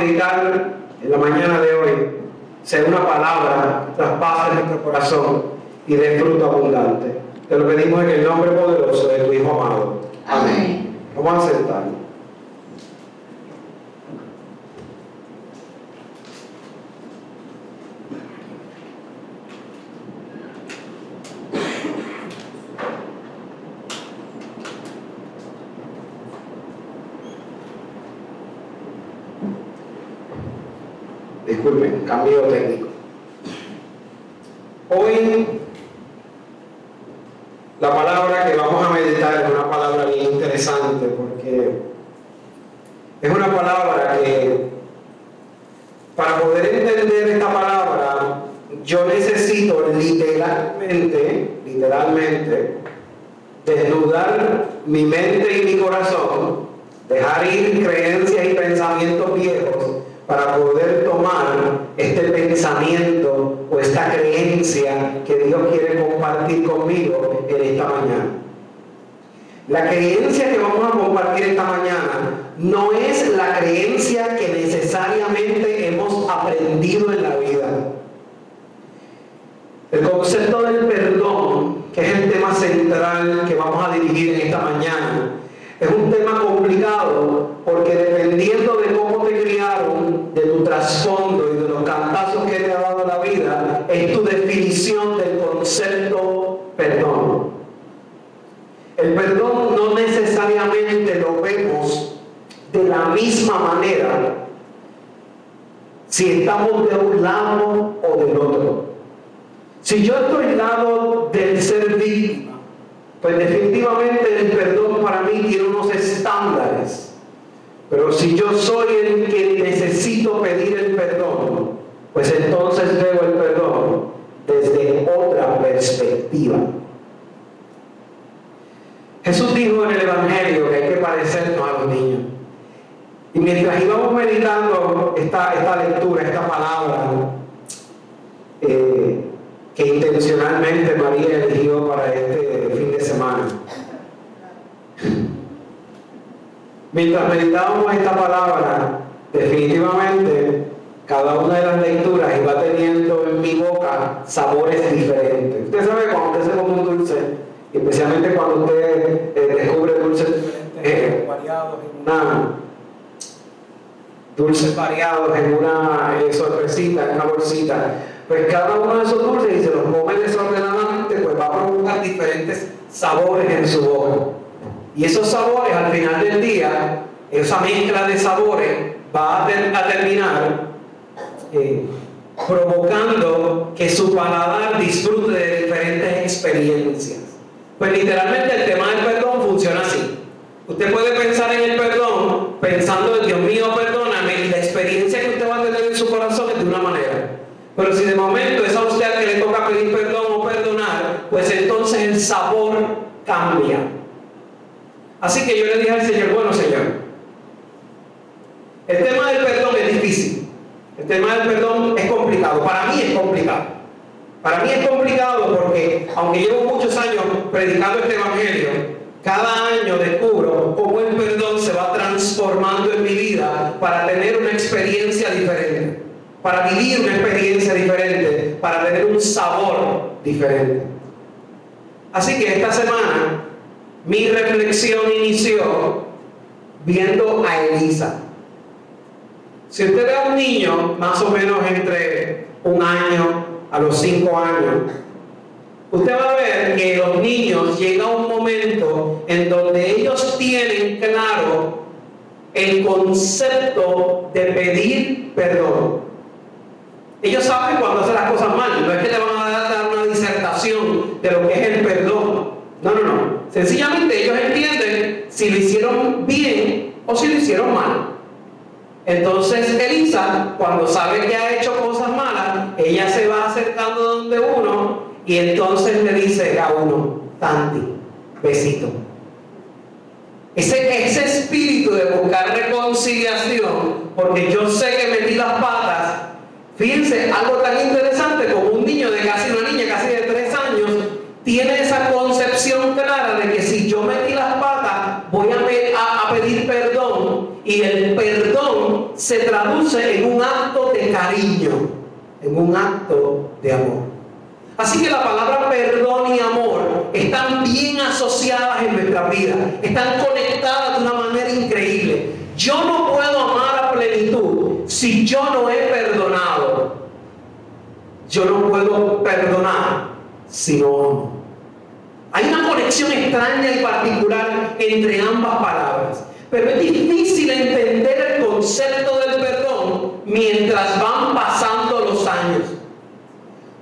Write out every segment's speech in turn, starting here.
meditar en la mañana de hoy sea una palabra que traspase nuestro corazón y dé fruto abundante. Te lo pedimos en el nombre poderoso de tu Hijo amado. Amén. Vamos a sentarnos. Hoy la palabra que vamos a meditar es una palabra bien interesante porque es una palabra que para poder entender esta palabra yo necesito literalmente, literalmente, desnudar mi mente y mi corazón, dejar ir creencias y pensamientos viejos para poder tomar este pensamiento o esta creencia que Dios quiere compartir conmigo en esta mañana. La creencia que vamos a compartir esta mañana no es la creencia que necesariamente hemos aprendido en la vida. El concepto del perdón, que es el tema central que vamos a dirigir en esta mañana, es un tema complicado porque dependiendo de cómo te criaron, de tu trasfondo y de los cantazos que te ha dado la vida, es tu definición del concepto perdón. El perdón no necesariamente lo vemos de la misma manera si estamos de un lado o del otro. Si yo estoy al lado del ser víctima, pues definitivamente el perdón para mí tiene unos estándares. Pero si yo soy el que necesito pedir el perdón, pues entonces veo el perdón desde otra perspectiva. Jesús dijo en el Evangelio que hay que parecernos a los niños. Y mientras íbamos meditando esta, esta lectura, esta palabra, eh, que intencionalmente María eligió para este fin de semana. Mientras meditábamos esta palabra, definitivamente cada una de las lecturas iba teniendo en mi boca sabores diferentes. Usted sabe cuando usted se come un dulce, especialmente cuando usted eh, descubre dulces eh, variados en una dulces variados en una eh, sorpresita, en una bolsita pues cada uno de esos dulces, y se los come desordenadamente, pues va a provocar diferentes sabores en su boca. Y esos sabores al final del día, esa mezcla de sabores va a, terminar eh, provocando que su paladar disfrute de diferentes experiencias. Pues literalmente el tema del perdón funciona así. Usted puede pensar en el perdón pensando, Dios mío, perdóname, y la experiencia que usted va a tener en su corazón es de una manera. Pero si de momento es a usted que le toca pedir perdón o perdonar, pues entonces el sabor cambia. Así que yo le dije al Señor, bueno Señor, el tema del perdón es difícil. El tema del perdón es complicado. Para mí es complicado. Para mí es complicado porque, aunque llevo muchos años predicando este evangelio, cada año descubro cómo el perdón se va transformando en mi vida para tener una experiencia diferente para vivir una experiencia diferente, para tener un sabor diferente. Así que esta semana mi reflexión inició viendo a Elisa. Si usted ve a un niño más o menos entre un año a los cinco años, usted va a ver que los niños llega un momento en donde ellos tienen claro el concepto de pedir perdón. Ellos saben cuando hacen las cosas mal, no es que le van a dar una disertación de lo que es el perdón. No, no, no. Sencillamente ellos entienden si lo hicieron bien o si lo hicieron mal. Entonces Elisa, cuando sabe que ha hecho cosas ella se va acercando donde uno y entonces le dice a uno, Tanti, besito. Ese, ese espíritu de buscar reconciliación, porque yo sé que metí las patas Fíjense, algo tan interesante como un niño de casi una niña, casi de tres años, tiene esa concepción clara de que si yo metí las patas, voy a, a, pedir perdón y el perdón se traduce en un acto de cariño, en un acto de amor. Así que la palabra perdón y amor están bien asociadas en nuestra vida, están conectadas de una manera increíble. Yo no puedo amar a plenitud si yo no he perdonado. Yo no puedo perdonar si no amo. Hay una conexión extraña y particular entre ambas palabras. Pero es difícil entender el concepto del perdón mientras van pasando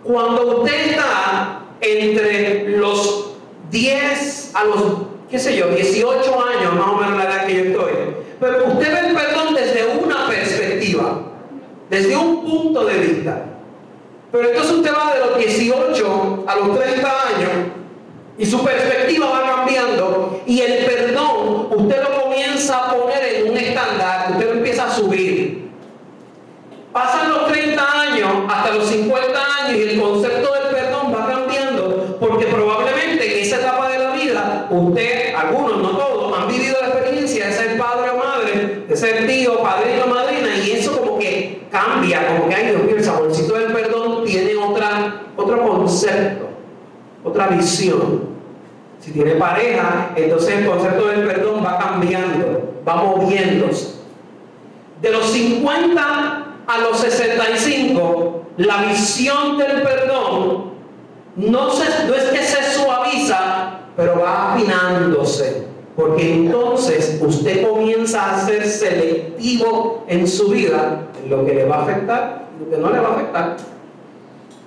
Cuando usted está entre los 10 a los, qué sé yo, 18 años, más o menos la edad que yo estoy, pero usted ve el perdón desde una perspectiva, desde un punto de vista. Pero entonces usted va de los 18 a los 30 años y su perspectiva va cambiando y el perdón usted lo comienza a poner en un estándar, usted lo empieza a subir. Pasan los 30 años hasta los 50 años y el concepto del perdón va cambiando porque probablemente en esa etapa de la vida usted, algunos, no todos, han vivido la experiencia de ser padre o madre, de ser tío, padrino o madrina y eso como que cambia, como que hay Dios mío, el saborcito del perdón tiene otra, otro concepto, otra visión. Si tiene pareja, entonces el concepto del perdón va cambiando, va moviéndose. De los 50 a los 65, la visión del perdón no, se, no es que se suaviza, pero va afinándose. Porque entonces usted comienza a ser selectivo en su vida, en lo que le va a afectar y lo que no le va a afectar.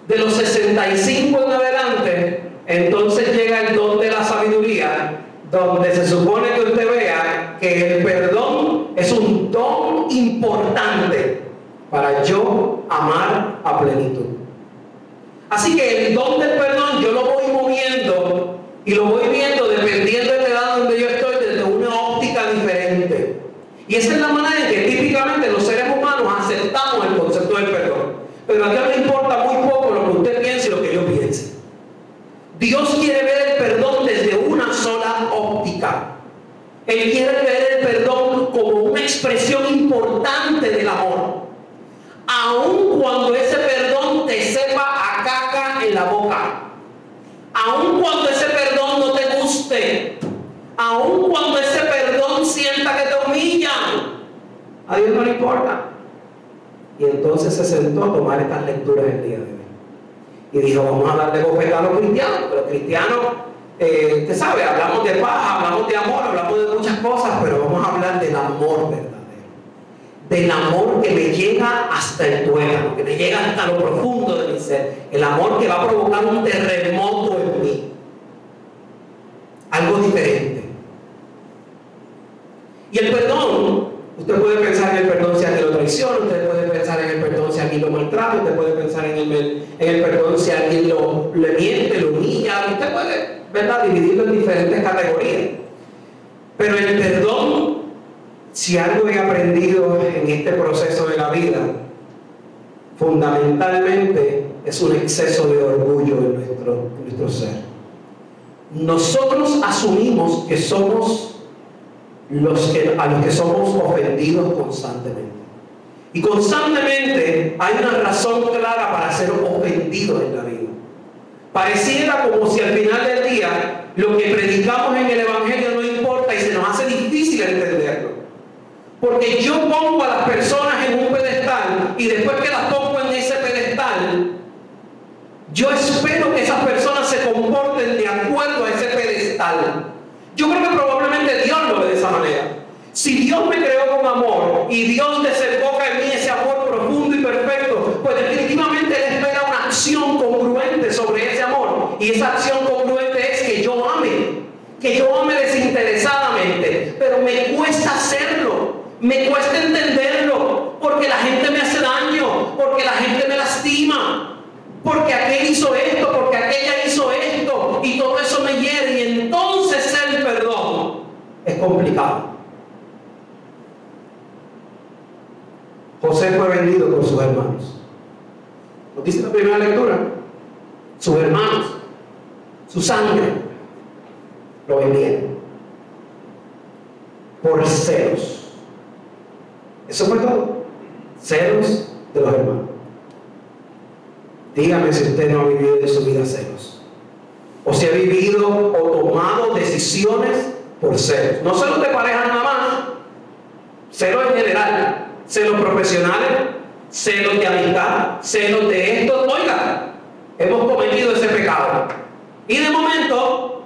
De los 65 en adelante, entonces llega el don de la sabiduría, donde se supone que usted vea que el perdón es un don importante para yo amar a plenitud. Así que el don del perdón yo lo voy moviendo y lo voy viendo dependiendo de la edad donde yo estoy desde una óptica diferente. Y esa es la manera en que típicamente los seres humanos aceptamos el concepto del perdón. Pero a Dios le importa muy poco lo que usted piense y lo que yo piense. Dios quiere ver el perdón desde una sola óptica. Él quiere ver el perdón como una expresión importante del amor. Aun cuando ese perdón te sepa a caca en la boca. Aun cuando ese perdón no te guste. Aun cuando ese perdón sienta que te humillan. A Dios no le importa. Y a tomar estas lecturas el día de hoy. Y dijo, vamos a hablar de bofetada a los cristianos. Pero cristianos, eh, sabe, hablamos de paz, hablamos de amor, hablamos de muchas cosas, pero vamos a hablar del amor verdadero. Del amor que me llega hasta el tuétano, que me llega hasta lo profundo de mi ser. El amor que va a provocar un terremoto en mí. Algo diferente. Y el perdón, usted puede pensar en el perdón si alguien lo traiciona, usted puede pensar en el perdón si alguien lo maltrata, usted puede pensar en el, en el perdón si alguien lo, le miente, lo humilla, usted puede, ¿verdad?, dividirlo en diferentes categorías. Pero el perdón, si algo he aprendido en este proceso de la vida, fundamentalmente es un exceso de orgullo en nuestro, en nuestro ser. Nosotros asumimos que somos los que, a los que somos ofendidos constantemente. Y constantemente hay una razón clara para ser ofendidos en la vida. Pareciera como si al final del día lo que predicamos en el Evangelio no importa y se nos hace difícil entenderlo. Porque yo pongo a las personas en un pedestal y después que las pongo en ese pedestal, yo espero que esas personas se comporten de acuerdo a ese pedestal. Yo creo que probablemente Dios lo ve de esa manera. Si Dios me creó con amor y Dios desemboca en mí ese amor profundo y perfecto, pues definitivamente Él espera una acción congruente sobre ese amor. Y esa acción congruente es que yo ame, que yo ame desinteresadamente, pero me cuesta hacerlo, me cuesta entenderlo, porque la gente me hace daño, porque la gente me lastima, porque aquel hizo esto, porque aquella hizo esto, y todo eso me hiere, y entonces el perdón José fue vendido por sus hermanos. ¿Nos dice la primera lectura? Sus hermanos, su sangre, lo vendieron por celos. Eso fue todo. Celos de los hermanos. Dígame si usted no ha vivido de su vida celos. O si ha vivido o tomado decisiones por celos. No celos de pareja nada más. Celos en general. Celos profesionales. Celos de amistad. Celos de esto. Oiga, hemos cometido ese pecado. Y de momento,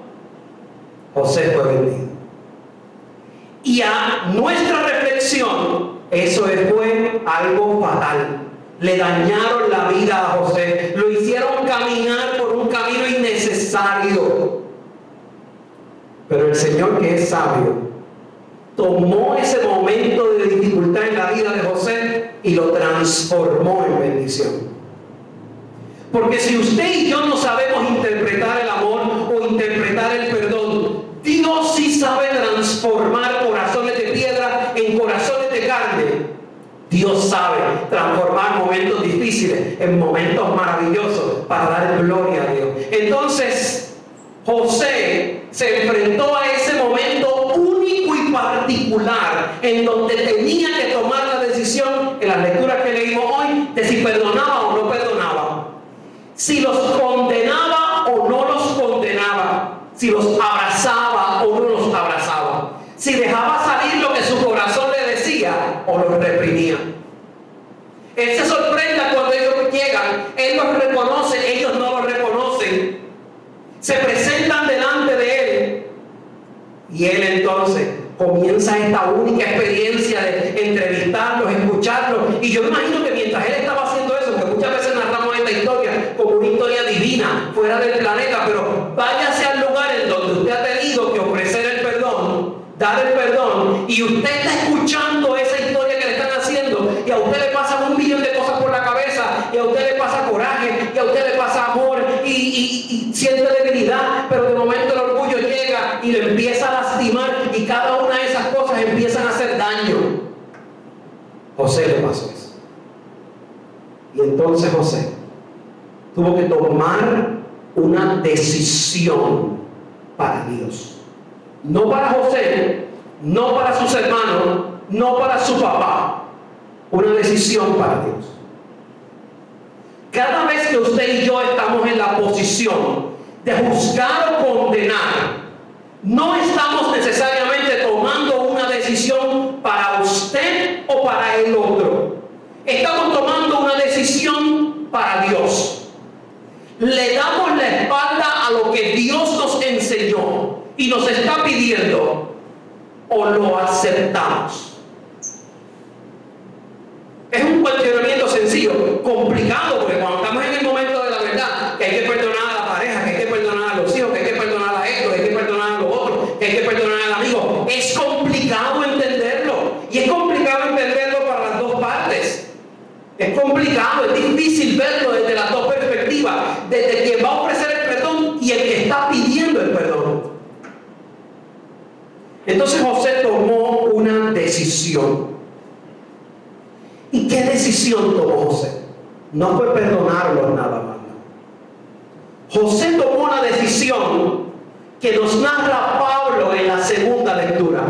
José fue vendido. Y a nuestra reflexión, eso fue algo fatal. Le dañaron la vida a José. Lo hicieron caminar por un camino innecesario. Pero el Señor que es sabio, tomó ese momento de dificultad en la vida de José y lo transformó en bendición. Porque si usted y yo no sabemos interpretar el amor o interpretar el perdón, Dios sí sabe transformar corazones de piedra en corazones de carne. Dios sabe transformar momentos difíciles en momentos maravillosos para dar gloria a Dios. Entonces, José se enfrentó a ese momento único y particular en donde tenía que tomar la decisión en las lecturas que leímos hoy de si perdonaba o no perdonaba. Si los condenaba o no los condenaba. Si los abrazaba o no los abrazaba. Si dejaba salir lo que su corazón le decía o lo reprimía. Él se sorprende cuando ellos llegan. Él los reconoce, ellos no los reconocen. Se presentan delante de él. Y él entonces comienza esta única experiencia de entrevistarlos, escucharlos. Y yo imagino que mientras él estaba haciendo eso, que muchas veces narramos esta historia como una historia divina, fuera del planeta, pero váyase al lugar en donde usted ha tenido que ofrecer el perdón, dar el perdón, y usted está escuchando esa historia que le están haciendo, y a usted le pasa un millón de cosas por la cabeza, y a usted le pasa coraje, y a usted le pasa amor, y, siente debilidad, pero de momento el orgullo llega y le empieza a lastimar, y cada una empiezan a hacer daño. José le pasó eso. Y entonces José tuvo que tomar una decisión para Dios. No para José, no para sus hermanos, no para su papá. Una decisión para Dios. Cada vez que usted y yo estamos en la posición de juzgar o condenar, no estamos necesariamente decisión para usted o para el otro. Estamos tomando una decisión para Dios. Le damos la espalda a lo que Dios nos enseñó y nos está pidiendo o lo aceptamos. Es un cuestionamiento sencillo, complicado, porque cuando estamos en el momento de la verdad, hay que perdonar a la pareja, que hay que perdonar a los hijos, que hay que perdonar a esto, que hay que perdonar a los otros, que hay que perdonar al amigo, es complicado entenderlo. Y es complicado entenderlo para las dos partes. Es complicado, es difícil verlo desde las dos perspectivas, desde quien va a ofrecer el perdón y el que está pidiendo el perdón. Entonces José tomó una ¿Y qué decisión tomó José? No fue perdonarlos nada más. José tomó una decisión que nos narra Pablo en la segunda lectura.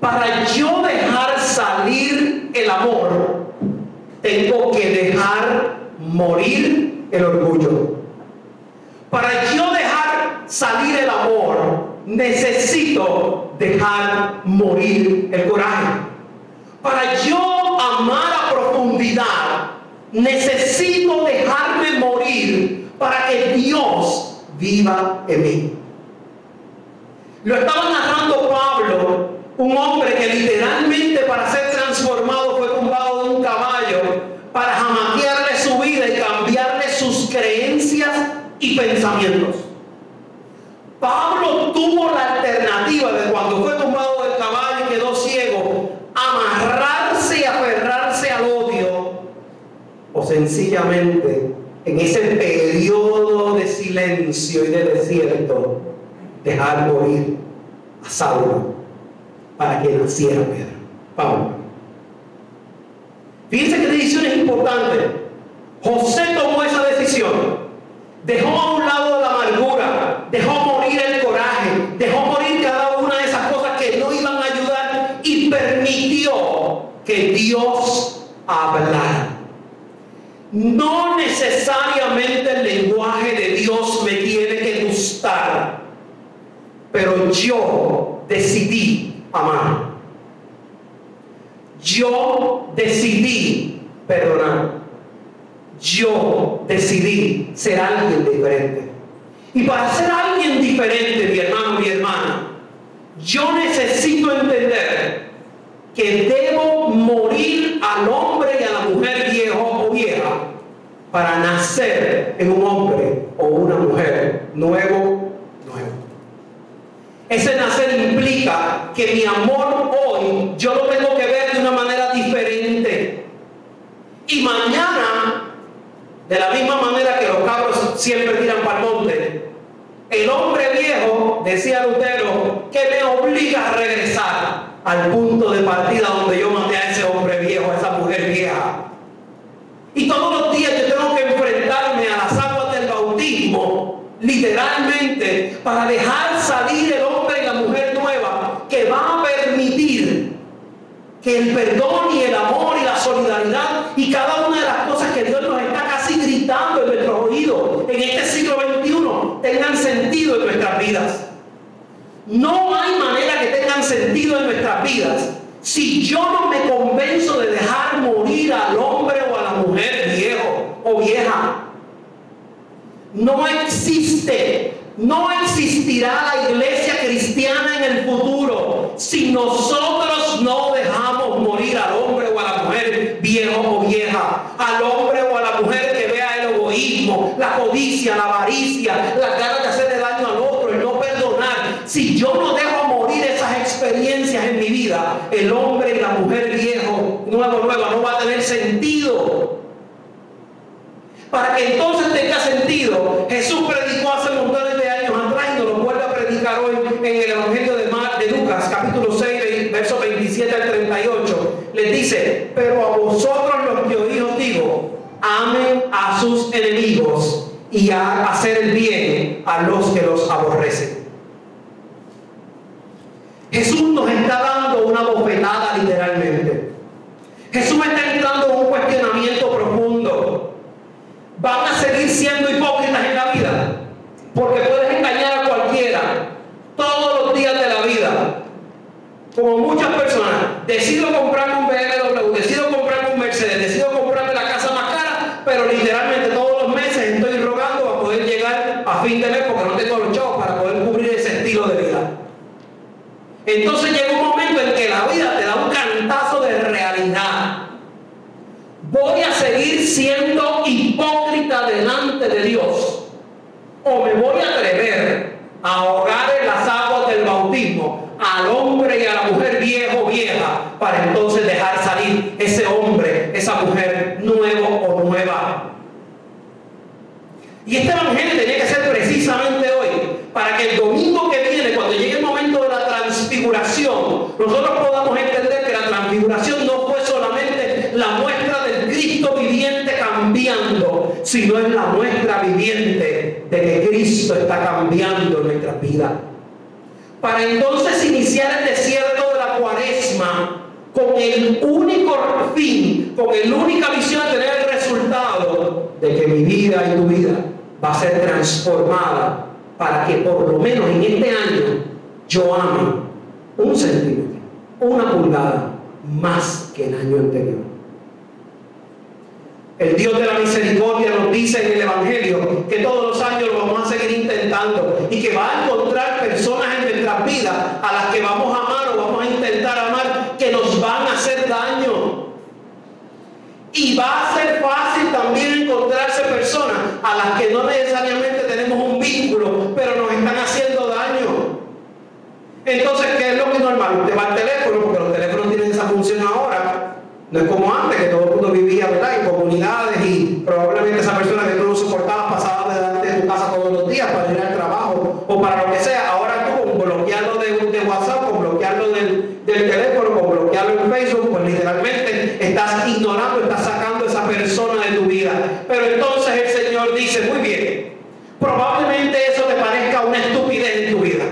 Para yo dejar salir el amor, tengo que dejar morir el orgullo. Para yo dejar salir el amor, necesito dejar morir el coraje. Para yo amar a profundidad, necesito dejarme morir para que Dios viva en mí. Lo estaba narrando Pablo, un hombre que literalmente para ser transformado fue tumbado de un caballo para jamaquearle su vida y cambiarle sus creencias y pensamientos. Pablo tuvo la alternativa de cuando fue tumbado del caballo y quedó ciego, amarrarse y aferrarse al odio, o sencillamente en ese periodo de silencio y de desierto, dejar morir a Saulo para que naciera Pedro, Pablo. Fíjense que decisión es importante. José tomó esa decisión. Dejó a un lado la amargura, dejó morir el coraje, dejó morir cada una de esas cosas que no iban a ayudar y permitió que Dios hablara. No necesariamente el lenguaje de Dios me tiene que gustar, pero yo decidí amar. Yo decidí perdonar. Yo decidí ser alguien diferente. Y para ser alguien diferente, mi hermano, mi hermana, yo necesito entender que debo morir al hombre y a la mujer viejo o vieja para nacer en un hombre o una mujer nuevo. Ese nacer implica que mi amor hoy yo lo tengo que ver de una manera diferente. Y mañana, de la misma manera que los cabros siempre tiran para el monte, el hombre viejo, decía Lutero, que me obliga a regresar al punto de partida donde yo maté a ese hombre viejo, a esa mujer vieja. Y todos los días yo tengo que enfrentarme a las aguas del bautismo, literalmente, para dejar salir el hombre y la mujer nueva que va a permitir que el perdón y el amor y la solidaridad y cada una de las cosas que Dios nos está casi gritando en nuestros oídos en este siglo XXI tengan sentido en nuestras vidas. No hay manera que tengan sentido en nuestras vidas si yo no me convenzo de dejar morir al hombre o a la mujer viejo o vieja. No existe, no existirá la iglesia cristiana en el futuro si nosotros no dejamos morir al hombre o a la mujer viejo o vieja, al hombre o a la mujer que vea el egoísmo, la codicia, la avaricia, la ganas de hacerle daño al otro, el no perdonar. Si yo no dejo morir esas experiencias en mi vida, el hombre y la mujer viejo, nuevo, nueva, no va a tener sentido. Para que entonces tenga sentido, Jesús predicó hace montones de años atrás y nos lo vuelve a predicar hoy en el Evangelio de, de Lucas, capítulo 6, versos 27 al 38. Les dice, pero a vosotros los que oí os digo, amen a sus enemigos y a hacer el bien a los que los aborrecen. Jesús nos está dando una bofetada literalmente. Jesús está entrando en un cuestionamiento profundo. ¿Van a seguir siendo hipócritas en la vida? Porque puedes engañar a cualquiera todos los días de la vida. Como muchas personas, decido comprarme un BMW, decido comprarme un Mercedes, decido comprarme la casa más cara, pero literalmente todos los meses estoy rogando a poder llegar a fin de mes porque no tengo los chavos para poder cubrir ese estilo de vida. Entonces llega un momento en que la vida te da un cantazo de realidad. Voy a seguir siendo hipócrita delante de Dios. O me voy a atrever a ahogar en las aguas del bautismo al hombre y a la mujer viejo o vieja para entonces dejar salir ese hombre, esa mujer nuevo o nueva. Y este evangelio tenía que ser precisamente hoy, para que el domingo que viene, cuando llegue el momento de la transfiguración, nosotros podamos entender que la transfiguración no fue solamente la muestra del Cristo viviente cambiando, sino es la muestra viviente de que Cristo está cambiando nuestra vida. Para entonces iniciar el desierto de la cuaresma con el único fin, con la única visión de tener el resultado de que mi vida y tu vida va a ser transformada para que por lo menos en este año yo ame un centímetro, una pulgada más que el año anterior. El Dios de la misericordia nos dice en el Evangelio que todos los años lo vamos a seguir intentando y que va a encontrar personas en nuestras vidas a las que vamos a amar o vamos a intentar amar que nos van a hacer daño. Y va a ser fácil también encontrarse personas a las que no necesariamente tenemos un vínculo, pero nos están haciendo daño. Entonces, ¿qué es lo que es normal? Usted va al teléfono, porque los teléfonos tienen esa función ahora. No es como antes, que todo el mundo vivía ¿verdad? en comunidades y probablemente esa persona que tú no soportabas pasaba delante de tu casa todos los días para ir al trabajo o para lo que sea. Ahora tú, con bloquearlo de, de WhatsApp, con bloquearlo del, del teléfono, con bloquearlo en Facebook, pues literalmente estás ignorando, estás sacando a esa persona de tu vida. Pero entonces el Señor dice, muy bien, probablemente eso te parezca una estupidez en tu vida,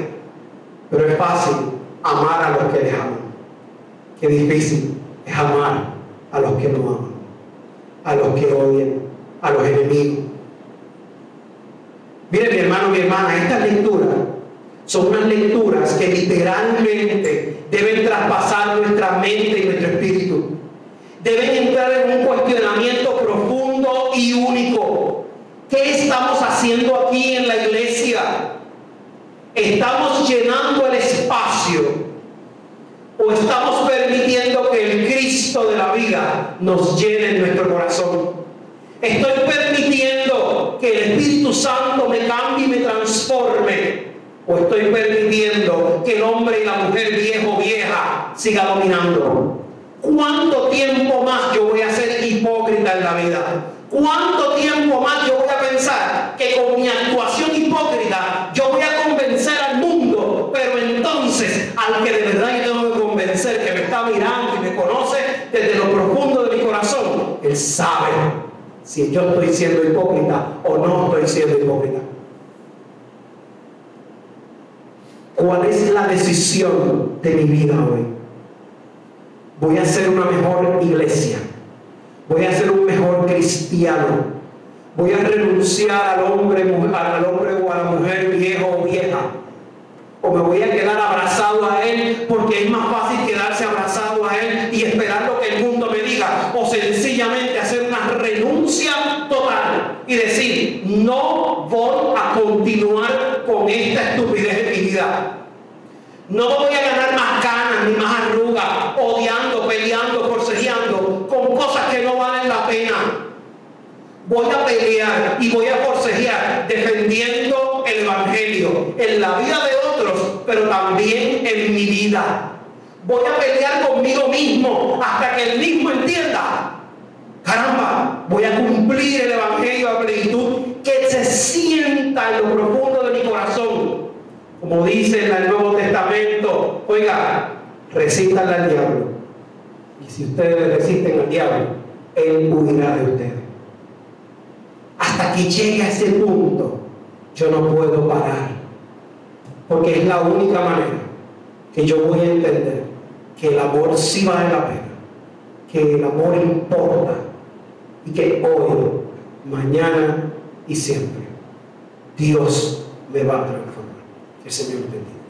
pero es fácil amar a los que les aman. Qué difícil es amar a los que no aman, a los que odian, a los enemigos. Mire mi hermano, mi hermana, estas lecturas son unas lecturas que literalmente deben traspasar nuestra mente y nuestro espíritu. Deben entrar en un cuestionamiento profundo y único. ¿Qué estamos haciendo aquí en la iglesia? ¿Estamos llenando el espacio o estamos permitiendo que el Cristo de la vida nos llene en nuestro corazón? Estoy permitiendo que el Espíritu Santo me cambie y me transforme. O estoy permitiendo que el hombre y la mujer viejo vieja siga dominando. ¿Cuánto tiempo más yo voy a ser hipócrita en la vida? ¿Cuánto tiempo más yo voy a pensar que con mi actuación hipócrita yo voy a convencer al mundo? Pero entonces al que de verdad yo tengo que convencer, que me está mirando y me conoce desde lo profundo de mi corazón, él sabe si yo estoy siendo hipócrita o no estoy siendo hipócrita. ¿Cuál es la decisión de mi vida hoy? Voy a ser una mejor iglesia. Voy a ser un mejor cristiano. Voy a renunciar al hombre, al hombre o a la mujer viejo o vieja. O me voy a quedar abrazado a él porque es más fácil quedarse abrazado a él y esperar lo que el mundo me diga. O sencillamente hacer una renuncia total y decir, no voy a continuar con esta estupidez en mi vida. No voy a ganar más canas ni más arrugas, odiando, peleando, forcejeando con cosas que no valen la pena. Voy a pelear y voy a forcejear defendiendo el Evangelio en la vida de otros, pero también en mi vida. Voy a pelear conmigo mismo hasta que el mismo entienda. Caramba, voy a cumplir el Evangelio a plenitud que se sienta en lo profundo de mi corazón como dice en el Nuevo Testamento, oiga, resístanle al diablo. Y si ustedes resisten al diablo, él huirá de ustedes. Hasta que llegue a ese punto, yo no puedo parar. Porque es la única manera que yo voy a entender que el amor sí vale la pena, que el amor importa y que hoy, mañana y siempre Dios me va a transformar. Que el Señor te bendiga.